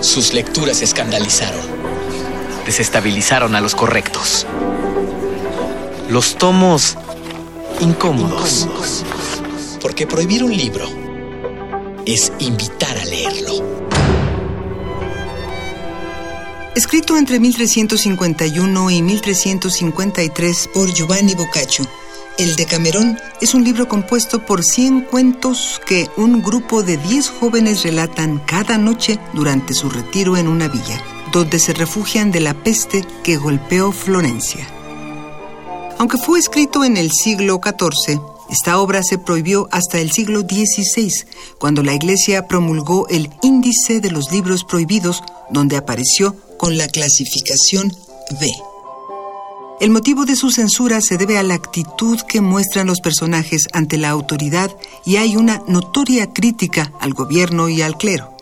Sus lecturas escandalizaron. Desestabilizaron a los correctos. Los tomos incómodos. Porque prohibir un libro es invitar a leerlo. Escrito entre 1351 y 1353 por Giovanni Boccaccio, El Decamerón es un libro compuesto por 100 cuentos que un grupo de 10 jóvenes relatan cada noche durante su retiro en una villa, donde se refugian de la peste que golpeó Florencia. Aunque fue escrito en el siglo XIV, esta obra se prohibió hasta el siglo XVI, cuando la Iglesia promulgó el Índice de los Libros Prohibidos, donde apareció con la clasificación B. El motivo de su censura se debe a la actitud que muestran los personajes ante la autoridad y hay una notoria crítica al gobierno y al clero.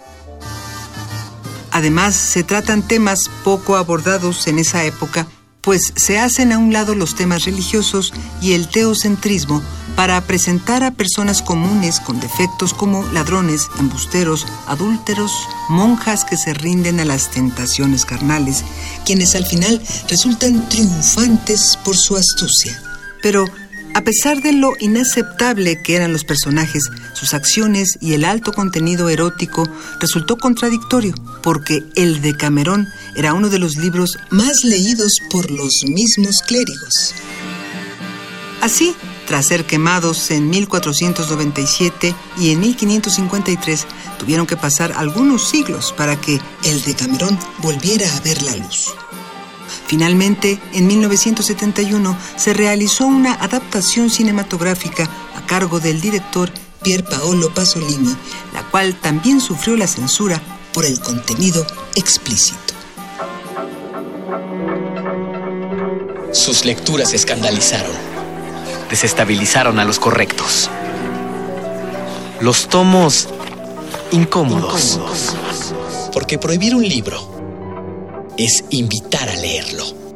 Además, se tratan temas poco abordados en esa época, pues se hacen a un lado los temas religiosos y el teocentrismo para presentar a personas comunes con defectos como ladrones, embusteros, adúlteros, monjas que se rinden a las tentaciones carnales, quienes al final resultan triunfantes por su astucia. Pero a pesar de lo inaceptable que eran los personajes, sus acciones y el alto contenido erótico resultó contradictorio, porque El Decamerón era uno de los libros más leídos por los mismos clérigos. Así, tras ser quemados en 1497 y en 1553, tuvieron que pasar algunos siglos para que el Decamerón volviera a ver la luz. Finalmente, en 1971 se realizó una adaptación cinematográfica a cargo del director Pier Paolo Pasolini, la cual también sufrió la censura por el contenido explícito. Sus lecturas escandalizaron. Desestabilizaron a los correctos. Los tomos incómodos. Porque prohibir un libro es invitar a leerlo.